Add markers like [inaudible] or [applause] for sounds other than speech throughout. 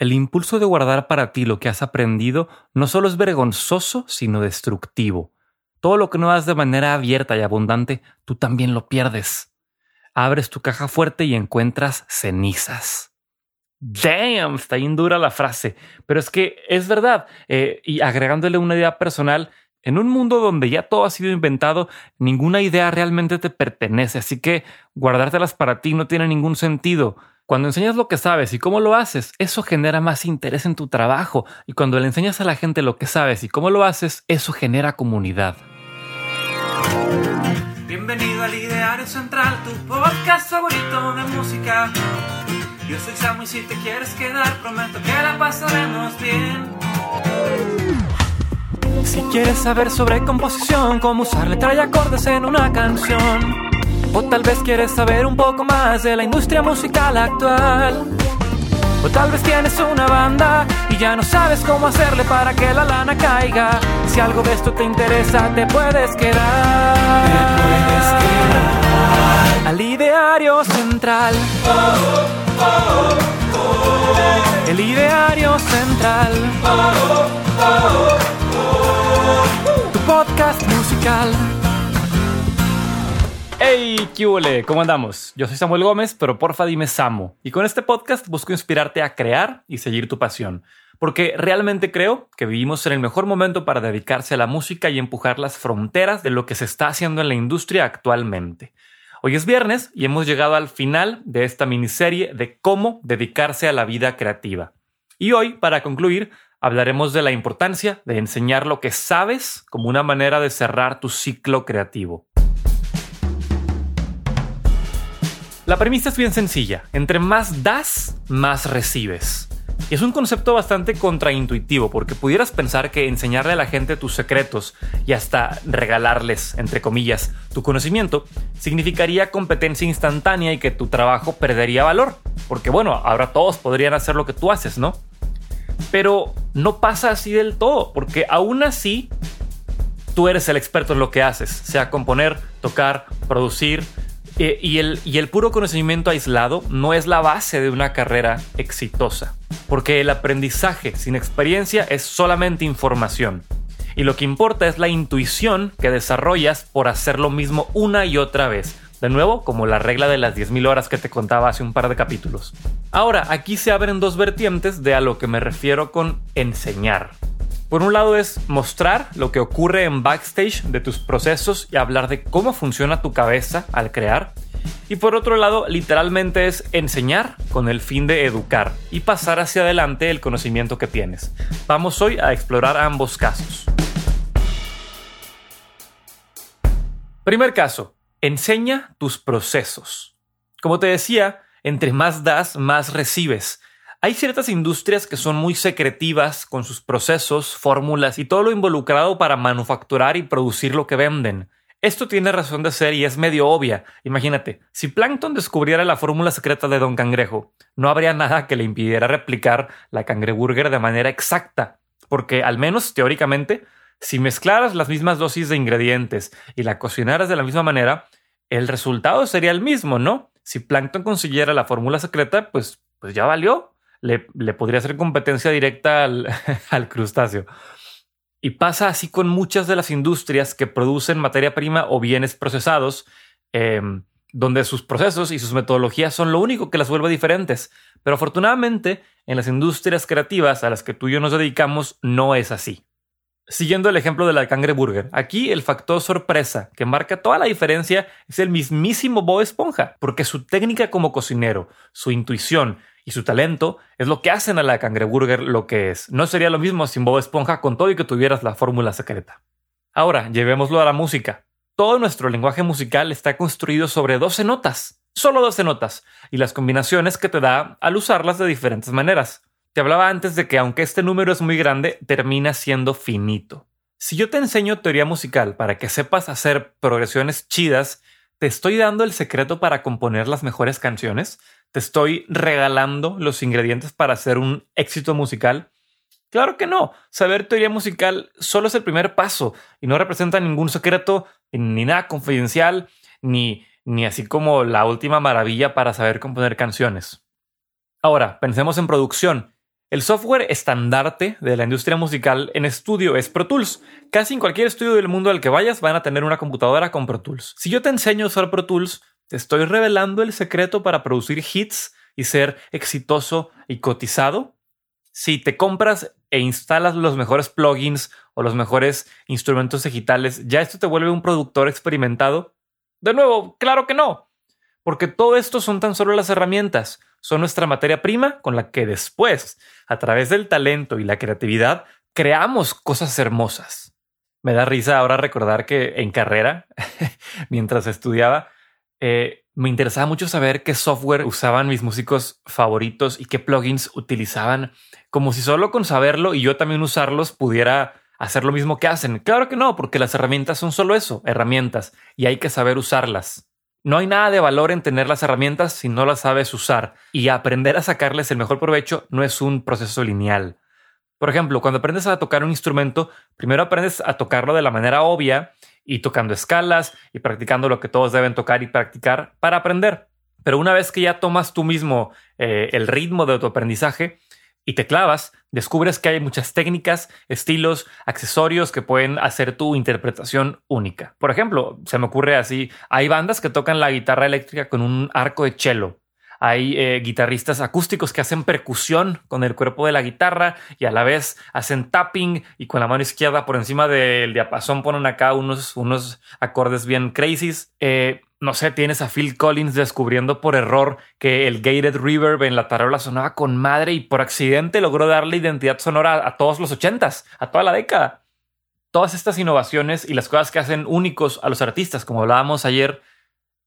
El impulso de guardar para ti lo que has aprendido no solo es vergonzoso, sino destructivo. Todo lo que no das de manera abierta y abundante, tú también lo pierdes. Abres tu caja fuerte y encuentras cenizas. Damn, está bien dura la frase, pero es que es verdad. Eh, y agregándole una idea personal, en un mundo donde ya todo ha sido inventado, ninguna idea realmente te pertenece, así que guardártelas para ti no tiene ningún sentido. Cuando enseñas lo que sabes y cómo lo haces, eso genera más interés en tu trabajo. Y cuando le enseñas a la gente lo que sabes y cómo lo haces, eso genera comunidad. Bienvenido al Ideario Central, tu podcast favorito de música. Yo soy Samu y si te quieres quedar, prometo que la pasaremos bien. Si quieres saber sobre composición, cómo usar letra y acordes en una canción o tal vez quieres saber un poco más de la industria musical actual. O tal vez tienes una banda y ya no sabes cómo hacerle para que la lana caiga. Si algo de esto te interesa, te puedes quedar. Te puedes quedar. Al ideario central. El ideario central. Tu podcast musical. Hey, ¿qué ¿Cómo andamos? Yo soy Samuel Gómez, pero porfa dime Samo. Y con este podcast busco inspirarte a crear y seguir tu pasión. Porque realmente creo que vivimos en el mejor momento para dedicarse a la música y empujar las fronteras de lo que se está haciendo en la industria actualmente. Hoy es viernes y hemos llegado al final de esta miniserie de cómo dedicarse a la vida creativa. Y hoy, para concluir, hablaremos de la importancia de enseñar lo que sabes como una manera de cerrar tu ciclo creativo. La premisa es bien sencilla. Entre más das, más recibes. Y es un concepto bastante contraintuitivo porque pudieras pensar que enseñarle a la gente tus secretos y hasta regalarles, entre comillas, tu conocimiento significaría competencia instantánea y que tu trabajo perdería valor. Porque bueno, ahora todos podrían hacer lo que tú haces, ¿no? Pero no pasa así del todo, porque aún así tú eres el experto en lo que haces, sea componer, tocar, producir, eh, y, el, y el puro conocimiento aislado no es la base de una carrera exitosa, porque el aprendizaje sin experiencia es solamente información. Y lo que importa es la intuición que desarrollas por hacer lo mismo una y otra vez. De nuevo, como la regla de las 10.000 horas que te contaba hace un par de capítulos. Ahora, aquí se abren dos vertientes de a lo que me refiero con enseñar. Por un lado es mostrar lo que ocurre en backstage de tus procesos y hablar de cómo funciona tu cabeza al crear. Y por otro lado, literalmente es enseñar con el fin de educar y pasar hacia adelante el conocimiento que tienes. Vamos hoy a explorar ambos casos. Primer caso, enseña tus procesos. Como te decía, entre más das, más recibes. Hay ciertas industrias que son muy secretivas con sus procesos, fórmulas y todo lo involucrado para manufacturar y producir lo que venden. Esto tiene razón de ser y es medio obvia. Imagínate, si Plankton descubriera la fórmula secreta de Don Cangrejo, no habría nada que le impidiera replicar la cangreburger de manera exacta, porque al menos teóricamente, si mezclaras las mismas dosis de ingredientes y la cocinaras de la misma manera, el resultado sería el mismo, ¿no? Si Plankton consiguiera la fórmula secreta, pues, pues ya valió le, podría hacer competencia directa [laughs] al, crustáceo. Y pasa así con muchas de las industrias que producen materia prima o bienes procesados, em, donde sus procesos y sus metodologías son lo único que las vuelve diferentes. Pero afortunadamente, en las industrias creativas a las que tú y yo nos dedicamos, no es así. Siguiendo el ejemplo de la cangreburger, aquí el factor sorpresa que marca toda la diferencia es el mismísimo Bob Esponja, porque su técnica como cocinero, su intuición y su talento es lo que hacen a la cangreburger lo que es. No sería lo mismo sin Bob Esponja con todo y que tuvieras la fórmula secreta. Ahora, llevémoslo a la música. Todo nuestro lenguaje musical está construido sobre 12 notas, solo 12 notas, y las combinaciones que te da al usarlas de diferentes maneras. Te hablaba antes de que aunque este número es muy grande, termina siendo finito. Si yo te enseño teoría musical para que sepas hacer progresiones chidas, ¿te estoy dando el secreto para componer las mejores canciones? Te estoy regalando los ingredientes para hacer un éxito musical? Claro que no. Saber teoría musical solo es el primer paso y no representa ningún secreto ni nada confidencial ni, ni así como la última maravilla para saber componer canciones. Ahora, pensemos en producción. El software estandarte de la industria musical en estudio es Pro Tools. Casi en cualquier estudio del mundo al que vayas van a tener una computadora con Pro Tools. Si yo te enseño a usar Pro Tools, te estoy revelando el secreto para producir hits y ser exitoso y cotizado. Si te compras e instalas los mejores plugins o los mejores instrumentos digitales, ¿ya esto te vuelve un productor experimentado? De nuevo, claro que no, porque todo esto son tan solo las herramientas son nuestra materia prima con la que después, a través del talento y la creatividad, creamos cosas hermosas. Me da risa ahora recordar que en carrera, [laughs] mientras estudiaba, eh, me interesaba mucho saber qué software usaban mis músicos favoritos y qué plugins utilizaban, como si solo con saberlo y yo también usarlos pudiera hacer lo mismo que hacen. Claro que no, porque las herramientas son solo eso, herramientas, y hay que saber usarlas. No hay nada de valor en tener las herramientas si no las sabes usar y aprender a sacarles el mejor provecho no es un proceso lineal. Por ejemplo, cuando aprendes a tocar un instrumento, primero aprendes a tocarlo de la manera obvia y tocando escalas y practicando lo que todos deben tocar y practicar para aprender. Pero una vez que ya tomas tú mismo eh, el ritmo de tu aprendizaje, y te clavas, descubres que hay muchas técnicas, estilos, accesorios que pueden hacer tu interpretación única. Por ejemplo, se me ocurre así, hay bandas que tocan la guitarra eléctrica con un arco de cello. Hay eh, guitarristas acústicos que hacen percusión con el cuerpo de la guitarra y a la vez hacen tapping y con la mano izquierda por encima del diapasón ponen acá unos, unos acordes bien crazies. Eh, no sé, tienes a Phil Collins descubriendo por error que el gated reverb en la tarola sonaba con madre y por accidente logró darle identidad sonora a todos los ochentas, a toda la década. Todas estas innovaciones y las cosas que hacen únicos a los artistas, como hablábamos ayer,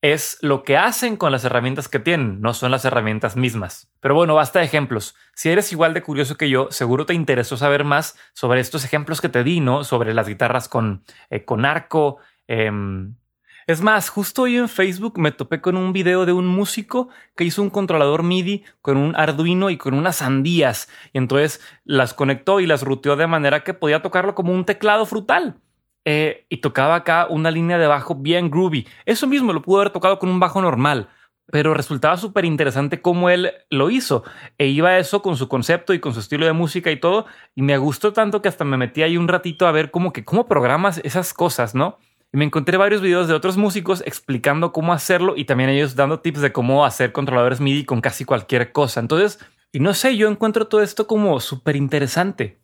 es lo que hacen con las herramientas que tienen, no son las herramientas mismas. Pero bueno, basta de ejemplos. Si eres igual de curioso que yo, seguro te interesó saber más sobre estos ejemplos que te di, ¿no? Sobre las guitarras con, eh, con arco, em, es más, justo hoy en Facebook me topé con un video de un músico que hizo un controlador MIDI con un Arduino y con unas sandías. Y entonces las conectó y las ruteó de manera que podía tocarlo como un teclado frutal. Eh, y tocaba acá una línea de bajo bien groovy. Eso mismo lo pudo haber tocado con un bajo normal. Pero resultaba súper interesante cómo él lo hizo. E iba a eso con su concepto y con su estilo de música y todo. Y me gustó tanto que hasta me metí ahí un ratito a ver cómo que cómo programas esas cosas, ¿no? Y me encontré varios videos de otros músicos explicando cómo hacerlo y también ellos dando tips de cómo hacer controladores MIDI con casi cualquier cosa. Entonces, y no sé, yo encuentro todo esto como súper interesante.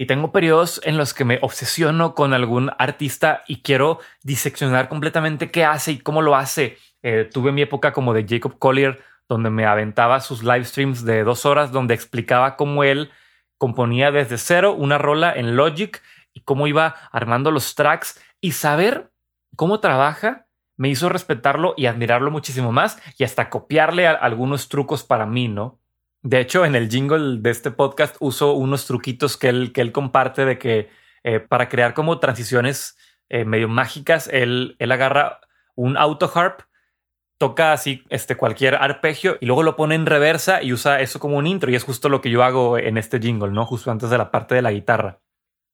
Y tengo periodos en los que me obsesiono con algún artista y quiero diseccionar completamente qué hace y cómo lo hace. Eh, tuve mi época como de Jacob Collier, donde me aventaba sus live streams de dos horas, donde explicaba cómo él componía desde cero una rola en Logic y cómo iba armando los tracks y saber cómo trabaja me hizo respetarlo y admirarlo muchísimo más y hasta copiarle algunos trucos para mí, ¿no? De hecho, en el jingle de este podcast uso unos truquitos que él, que él comparte de que eh, para crear como transiciones eh, medio mágicas, él, él agarra un auto harp, toca así este, cualquier arpegio y luego lo pone en reversa y usa eso como un intro y es justo lo que yo hago en este jingle, ¿no? Justo antes de la parte de la guitarra.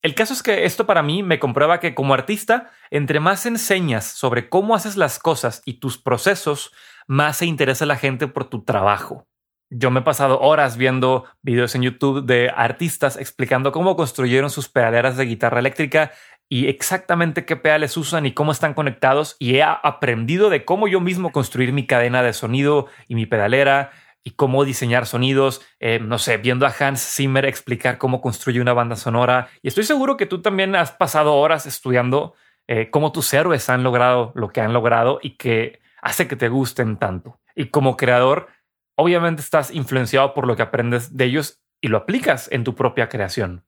El caso es que esto para mí me comprueba que como artista, entre más enseñas sobre cómo haces las cosas y tus procesos, más se interesa la gente por tu trabajo. Yo me he pasado horas viendo videos en YouTube de artistas explicando cómo construyeron sus pedaleras de guitarra eléctrica y exactamente qué pedales usan y cómo están conectados y he aprendido de cómo yo mismo construir mi cadena de sonido y mi pedalera y cómo diseñar sonidos, eh, no sé, viendo a Hans Zimmer explicar cómo construye una banda sonora. Y estoy seguro que tú también has pasado horas estudiando eh, cómo tus héroes han logrado lo que han logrado y que hace que te gusten tanto. Y como creador, obviamente estás influenciado por lo que aprendes de ellos y lo aplicas en tu propia creación.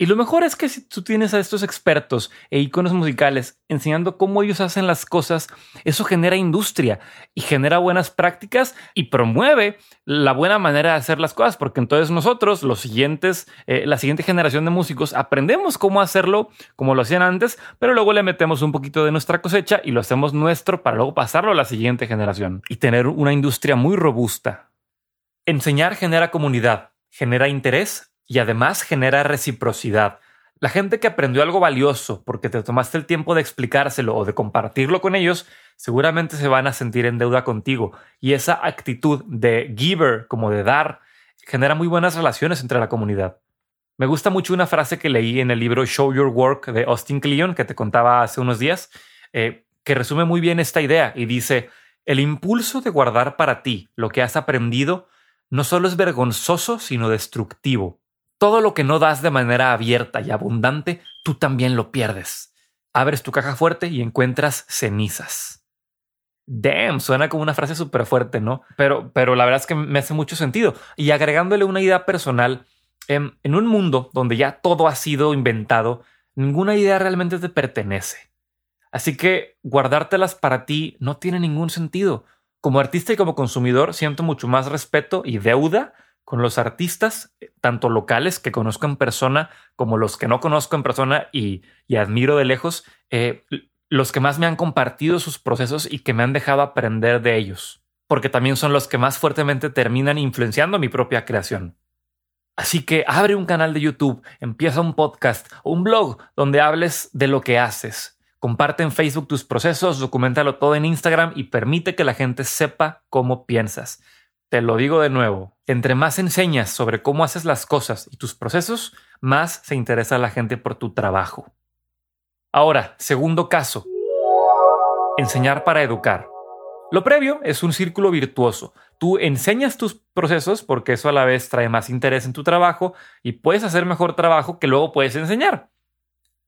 Y lo mejor es que si tú tienes a estos expertos e iconos musicales enseñando cómo ellos hacen las cosas, eso genera industria y genera buenas prácticas y promueve la buena manera de hacer las cosas, porque entonces nosotros, los siguientes, eh, la siguiente generación de músicos, aprendemos cómo hacerlo como lo hacían antes, pero luego le metemos un poquito de nuestra cosecha y lo hacemos nuestro para luego pasarlo a la siguiente generación y tener una industria muy robusta. Enseñar genera comunidad, genera interés y además genera reciprocidad. La gente que aprendió algo valioso porque te tomaste el tiempo de explicárselo o de compartirlo con ellos, seguramente se van a sentir en deuda contigo. Y esa actitud de giver, como de dar, genera muy buenas relaciones entre la comunidad. Me gusta mucho una frase que leí en el libro Show Your Work de Austin Kleon, que te contaba hace unos días, eh, que resume muy bien esta idea y dice, el impulso de guardar para ti lo que has aprendido no solo es vergonzoso, sino destructivo. Todo lo que no das de manera abierta y abundante, tú también lo pierdes. Abres tu caja fuerte y encuentras cenizas. Damn, suena como una frase súper fuerte, ¿no? Pero, pero la verdad es que me hace mucho sentido. Y agregándole una idea personal, en, en un mundo donde ya todo ha sido inventado, ninguna idea realmente te pertenece. Así que guardártelas para ti no tiene ningún sentido. Como artista y como consumidor siento mucho más respeto y deuda con los artistas, tanto locales que conozco en persona como los que no conozco en persona y, admiro de lejos, eh, los que más me han compartido sus procesos y que me han dejado aprender de ellos, porque también son los que más fuertemente terminan influenciando mi propia creación. Así que abre un canal de YouTube, empieza un podcast o un blog donde hables de lo que haces. Comparte en Facebook tus procesos, documentalo todo en Instagram y permite que la gente sepa cómo piensas. Te lo digo de nuevo, entre más enseñas sobre cómo haces las cosas y tus procesos, más se interesa la gente por tu trabajo. Ahora, segundo caso. Enseñar para educar. Lo previo es un círculo virtuoso. Tú enseñas tus procesos porque eso a la vez trae más interés en tu trabajo y puedes hacer mejor trabajo que luego puedes enseñar.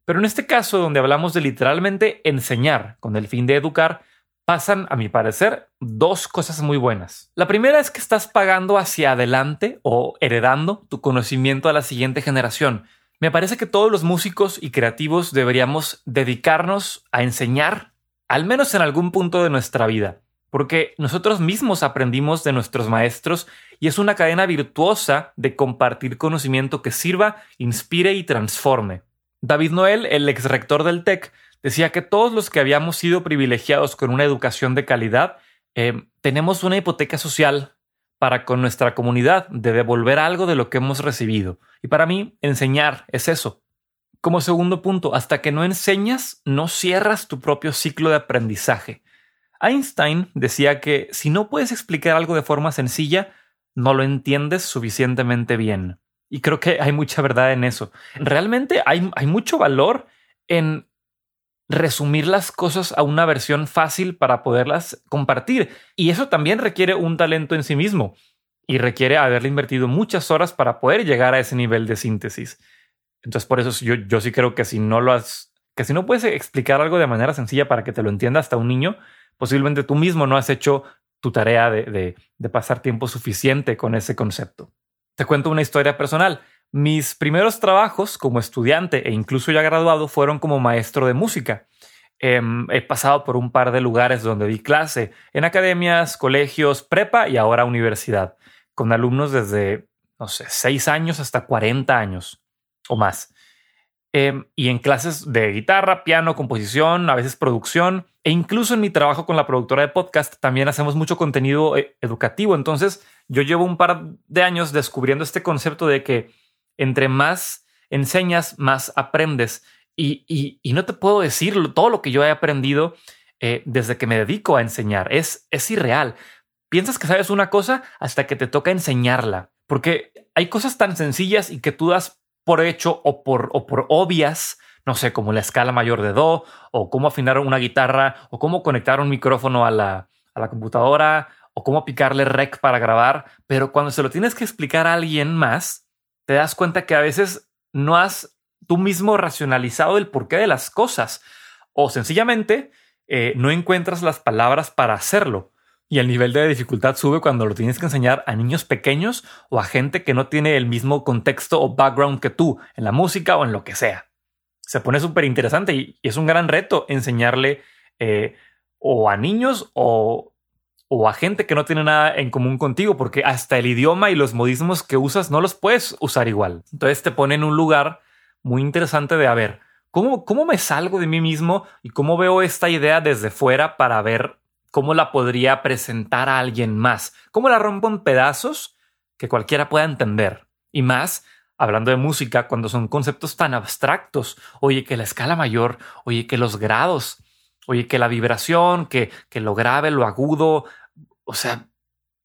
Pero en este caso, donde hablamos de literalmente enseñar con el fin de educar, pasan, a mi parecer, dos cosas muy buenas. La primera es que estás pagando hacia adelante o heredando tu conocimiento a la siguiente generación. Me parece que todos los músicos y creativos deberíamos dedicarnos a enseñar, al menos en algún punto de nuestra vida porque nosotros mismos aprendimos de nuestros maestros y es una cadena virtuosa de compartir conocimiento que sirva, inspire y transforme. David Noel, el ex rector del TEC, decía que todos los que habíamos sido privilegiados con una educación de calidad, eh, tenemos una hipoteca social para con nuestra comunidad de devolver algo de lo que hemos recibido. Y para mí, enseñar es eso. Como segundo punto, hasta que no enseñas, no cierras tu propio ciclo de aprendizaje. Einstein decía que si no puedes explicar algo de forma sencilla, no lo entiendes suficientemente bien. Y creo que hay mucha verdad en eso. Realmente hay, hay mucho valor en resumir las cosas a una versión fácil para poderlas compartir. Y eso también requiere un talento en sí mismo y requiere haberle invertido muchas horas para poder llegar a ese nivel de síntesis. Entonces, por eso yo, yo sí creo que si no lo has, que si no puedes explicar algo de manera sencilla para que te lo entienda hasta un niño, posiblemente tú mismo no has hecho tu tarea de, pasar tiempo suficiente con ese concepto. Te cuento una historia personal. Mis primeros trabajos como estudiante e incluso ya graduado fueron como maestro de música. Em, he pasado por un par de lugares donde di clase, en academias, colegios, prepa y ahora universidad, con alumnos desde, no sé, 6 años hasta 40 años o más. Em, y en clases de guitarra, piano, composición, a veces producción, e incluso en mi trabajo con la productora de podcast también hacemos mucho contenido eh, educativo. Entonces yo llevo un par de años descubriendo este concepto de que entre más enseñas, más aprendes. Y, no te puedo decir todo lo que yo he aprendido eh, desde que me dedico a enseñar. Es, es irreal. Piensas que sabes una cosa hasta que te toca enseñarla. Porque hay cosas tan sencillas y que tú das por hecho o por, o por obvias, no sé, como la escala mayor de Do, o cómo afinar una guitarra, o cómo conectar un micrófono a la, a la computadora, o cómo picarle rec para grabar, pero cuando se lo tienes que explicar a alguien más, te das cuenta que a veces no has tú mismo racionalizado el porqué de las cosas, o sencillamente eh, no encuentras las palabras para hacerlo. Y el nivel de dificultad sube cuando lo tienes que enseñar a niños pequeños o a gente que no tiene el mismo contexto o background que tú en la música o en lo que sea. Se pone súper interesante y, es un gran reto enseñarle eh, o a niños o, o a gente que no tiene nada en común contigo, porque hasta el idioma y los modismos que usas no los puedes usar igual. Entonces te pone en un lugar muy interesante de a ver, ¿cómo, cómo me salgo de mí mismo y cómo veo esta idea desde fuera para ver ¿Cómo la podría presentar a alguien más? ¿Cómo la rompo en pedazos que cualquiera pueda entender? Y más, hablando de música, cuando son conceptos tan abstractos, oye, que la escala mayor, oye, que los grados, oye, que la vibración, que, que lo grave, lo agudo, o sea,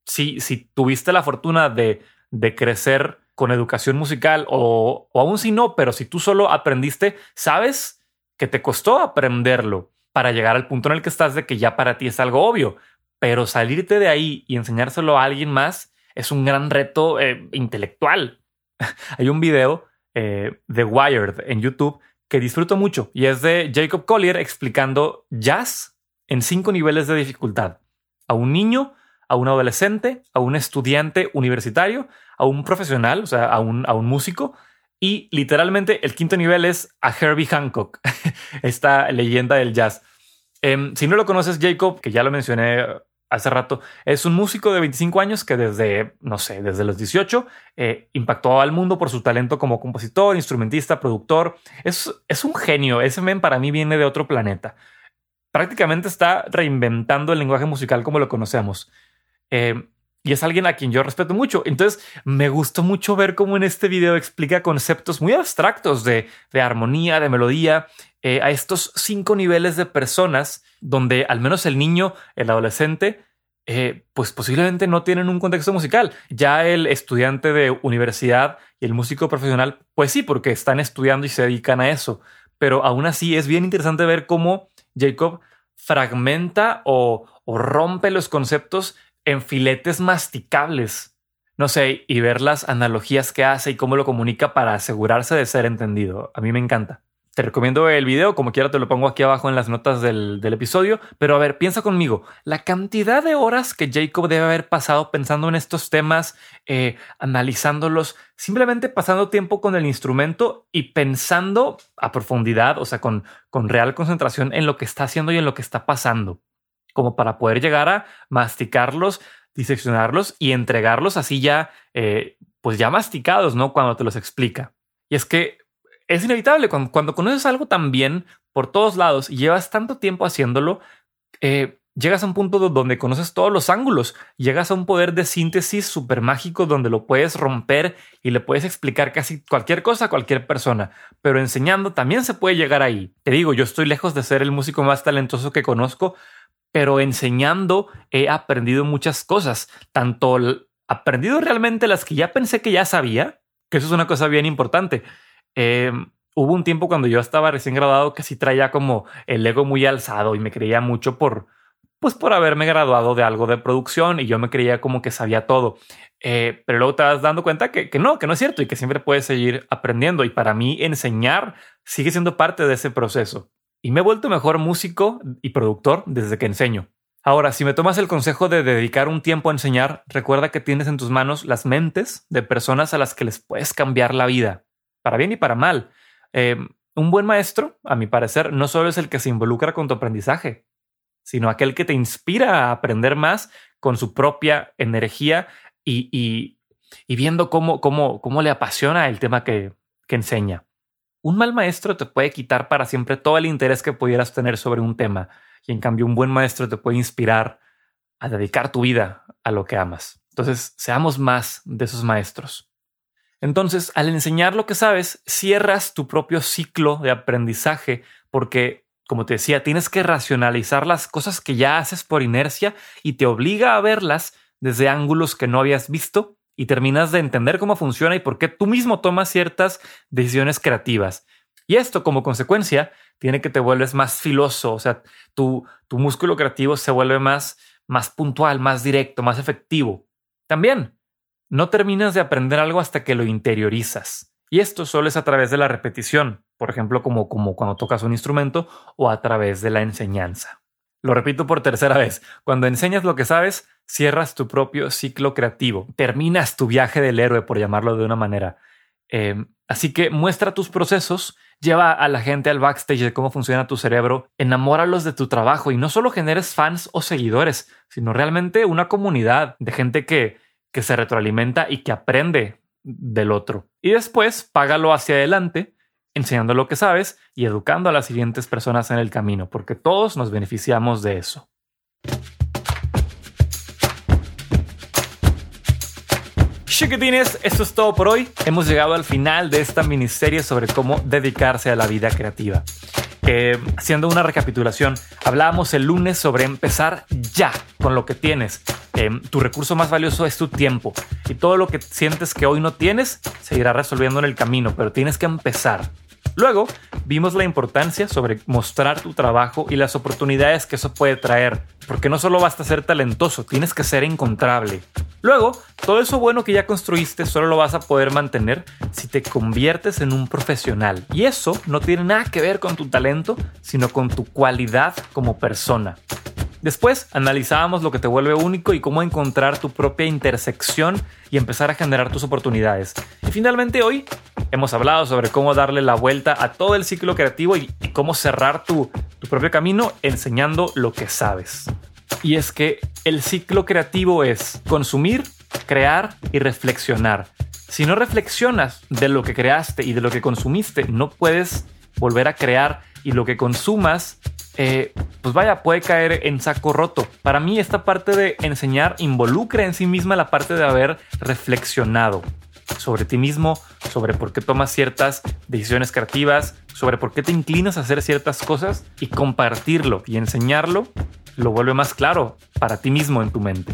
si, si tuviste la fortuna de, de crecer con educación musical o, o aún si no, pero si tú solo aprendiste, sabes que te costó aprenderlo para llegar al punto en el que estás de que ya para ti es algo obvio, pero salirte de ahí y enseñárselo a alguien más es un gran reto eh, intelectual. [laughs] Hay un video eh, de Wired en YouTube que disfruto mucho y es de Jacob Collier explicando jazz en cinco niveles de dificultad. A un niño, a un adolescente, a un estudiante universitario, a un profesional, o sea, a un, a un músico. Y literalmente el quinto nivel es a Herbie Hancock, [laughs] esta leyenda del jazz. Em, si no lo conoces, Jacob, que ya lo mencioné hace rato, es un músico de 25 años que desde, no sé, desde los 18 eh, impactó al mundo por su talento como compositor, instrumentista, productor. Es, es un genio. Ese men para mí viene de otro planeta. Prácticamente está reinventando el lenguaje musical como lo conocemos. Eh, y es alguien a quien yo respeto mucho. Entonces me gustó mucho ver cómo en este video explica conceptos muy abstractos de, de armonía, de melodía, eh, a estos cinco niveles de personas donde al menos el niño, el adolescente, eh, pues posiblemente no tienen un contexto musical. Ya el estudiante de universidad y el músico profesional, pues sí, porque están estudiando y se dedican a eso. Pero aún así es bien interesante ver cómo Jacob fragmenta o, o rompe los conceptos en filetes masticables. No sé, y ver las analogías que hace y cómo lo comunica para asegurarse de ser entendido. A mí me encanta. Te recomiendo el video, como quiera te lo pongo aquí abajo en las notas del, episodio, pero a ver, piensa conmigo, la cantidad de horas que Jacob debe haber pasado pensando en estos temas, eh, analizándolos, simplemente pasando tiempo con el instrumento y pensando a profundidad, o sea, con, con real concentración en lo que está haciendo y en lo que está pasando, como para poder llegar a masticarlos, diseccionarlos y entregarlos así ya, eh, pues ya masticados, ¿no? Cuando te los explica. Y es que es inevitable. Cuando, conoces algo tan bien por todos lados y llevas tanto tiempo haciéndolo, eh, llegas a un punto donde conoces todos los ángulos, llegas a un poder de síntesis súper mágico donde lo puedes romper y le puedes explicar casi cualquier cosa a cualquier persona, pero enseñando también se puede llegar ahí. Te digo, yo estoy lejos de ser el músico más talentoso que conozco, pero enseñando he aprendido muchas cosas, tanto aprendido realmente las que ya pensé que ya sabía, que eso es una cosa bien importante eh, hubo un tiempo cuando yo estaba recién graduado que sí traía como el ego muy alzado y me creía mucho por, pues por haberme graduado de algo de producción y yo me creía como que sabía todo. Eh, pero luego te vas dando cuenta que, que, no, que no es cierto y que siempre puedes seguir aprendiendo. Y para mí enseñar sigue siendo parte de ese proceso. Y me he vuelto mejor músico y productor desde que enseño. Ahora, si me tomas el consejo de dedicar un tiempo a enseñar, recuerda que tienes en tus manos las mentes de personas a las que les puedes cambiar la vida para bien y para mal. Eh, un buen maestro, a mi parecer, no solo es el que se involucra con tu aprendizaje, sino aquel que te inspira a aprender más con su propia energía y, viendo cómo, cómo, cómo le apasiona el tema que, que enseña. Un mal maestro te puede quitar para siempre todo el interés que pudieras tener sobre un tema, y en cambio un buen maestro te puede inspirar a dedicar tu vida a lo que amas. Entonces, seamos más de esos maestros. Entonces, al enseñar lo que sabes, cierras tu propio ciclo de aprendizaje porque, como te decía, tienes que racionalizar las cosas que ya haces por inercia y te obliga a verlas desde ángulos que no habías visto y terminas de entender cómo funciona y por qué tú mismo tomas ciertas decisiones creativas. Y esto, como consecuencia, tiene que te vuelves más filoso, o sea, tu, tu músculo creativo se vuelve más, más puntual, más directo, más efectivo. También no terminas de aprender algo hasta que lo interiorizas. Y esto solo es a través de la repetición, por ejemplo, como, como cuando tocas un instrumento o a través de la enseñanza. Lo repito por tercera vez, cuando enseñas lo que sabes, cierras tu propio ciclo creativo, terminas tu viaje del héroe, por llamarlo de una manera. Em, así que muestra tus procesos, lleva a la gente al backstage de cómo funciona tu cerebro, enamóralos de tu trabajo y no solo generes fans o seguidores, sino realmente una comunidad de gente que, que se retroalimenta y que aprende del otro. Y después págalo hacia adelante, enseñando lo que sabes y educando a las siguientes personas en el camino, porque todos nos beneficiamos de eso. Chiquitines, esto es todo por hoy. Hemos llegado al final de esta miniserie sobre cómo dedicarse a la vida creativa. Eh, haciendo una recapitulación, hablábamos el lunes sobre empezar ya con lo que tienes Tu recurso más valioso es tu tiempo y todo lo que sientes que hoy no tienes se irá resolviendo en el camino, pero tienes que empezar. Luego vimos la importancia sobre mostrar tu trabajo y las oportunidades que eso puede traer, porque no solo basta ser talentoso, tienes que ser encontrable. Luego, todo eso bueno que ya construiste solo lo vas a poder mantener si te conviertes en un profesional. Y eso no tiene nada que ver con tu talento, sino con tu cualidad como persona. Después analizábamos lo que te vuelve único y cómo encontrar tu propia intersección y empezar a generar tus oportunidades. Y finalmente hoy hemos hablado sobre cómo darle la vuelta a todo el ciclo creativo y, cómo cerrar tu, tu propio camino enseñando lo que sabes. Y es que el ciclo creativo es consumir, crear y reflexionar. Si no reflexionas de lo que creaste y de lo que consumiste, no puedes volver a crear y lo que consumas eh, pues vaya, puede caer en saco roto. Para mí esta parte de enseñar involucra en sí misma la parte de haber reflexionado sobre ti mismo, sobre por qué tomas ciertas decisiones creativas, sobre por qué te inclinas a hacer ciertas cosas y compartirlo y enseñarlo lo vuelve más claro para ti mismo en tu mente.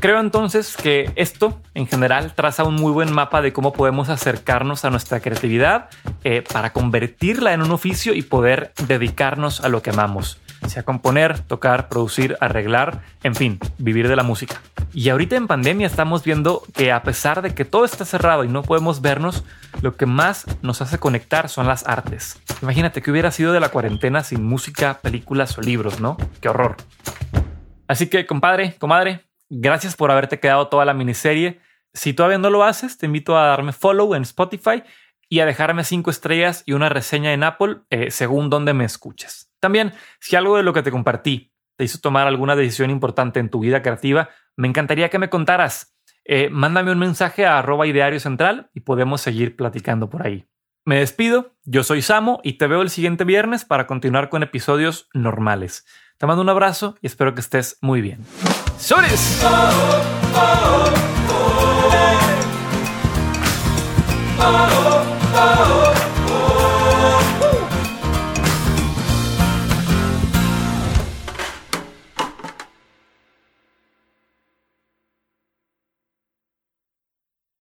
Creo entonces que esto en general traza un muy buen mapa de cómo podemos acercarnos a nuestra creatividad eh, para convertirla en un oficio y poder dedicarnos a lo que amamos, sea componer, tocar, producir, arreglar, en fin, vivir de la música. Y ahorita en pandemia estamos viendo que a pesar de que todo está cerrado y no podemos vernos, lo que más nos hace conectar son las artes. Imagínate que hubiera sido de la cuarentena sin música, películas o libros, ¿no? Qué horror. Así que, compadre, comadre, Gracias por haberte quedado toda la miniserie. Si todavía no lo haces, te invito a darme follow en Spotify y a dejarme cinco estrellas y una reseña en Apple eh, según donde me escuches. También, si algo de lo que te compartí te hizo tomar alguna decisión importante en tu vida creativa, me encantaría que me contaras. Eh, mándame un mensaje a arroba ideario central y podemos seguir platicando por ahí. Me despido, yo soy Samo y te veo el siguiente viernes para continuar con episodios normales. Te mando un abrazo y espero que estés muy bien. ¡Sores! Oh, oh, oh,